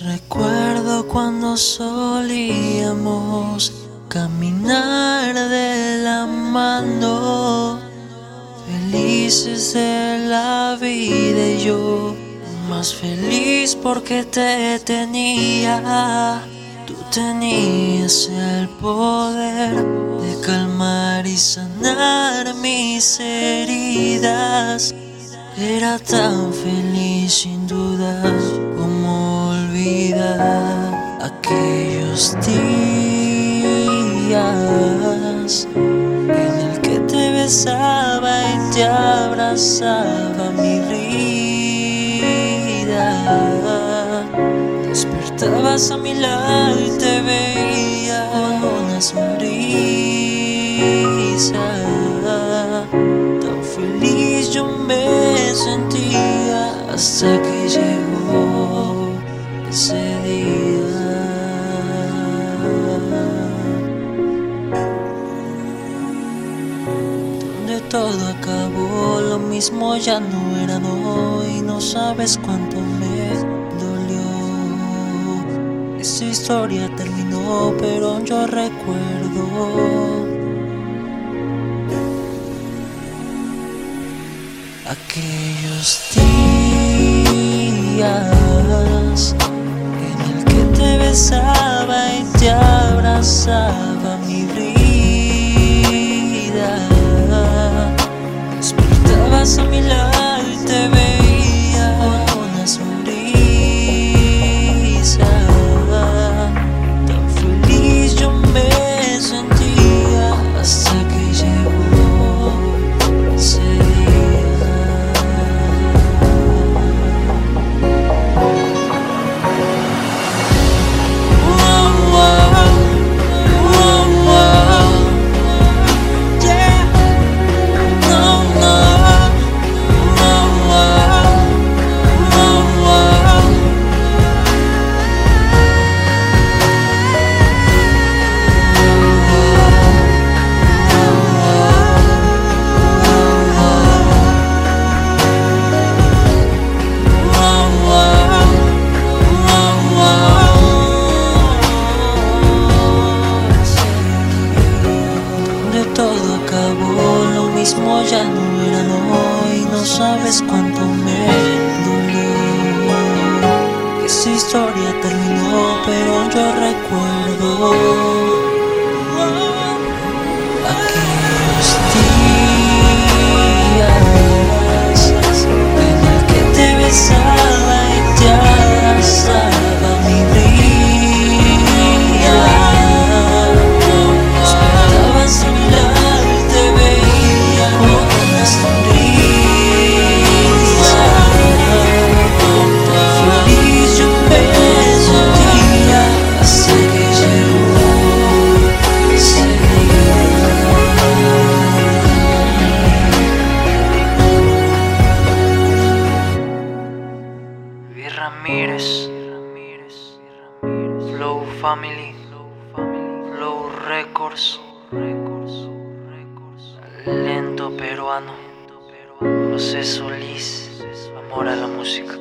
Recuerdo cuando solíamos caminar de la mano, felices de la vida yo más feliz porque te tenía. Tú tenías el poder de calmar y sanar mis heridas. Era tan feliz sin duda como olvidar aquellos días besaba y te abrazaba mi vida. Despertabas a mi lado y te veía con una sonrisa. Tan feliz yo me sentía hasta que llegó ese Todo acabó, lo mismo ya no era hoy. No sabes cuánto me dolió. Esa historia terminó, pero yo recuerdo. aquellos días en el que te besaba y te abrazaba mi vida. Despertabas a mi lado todo acabó, lo mismo ya no era hoy. No sabes cuánto me dolió. Esa historia terminó, pero yo recuerdo Family, Flow Records, Lento Peruano, José Solís, Amor a la música.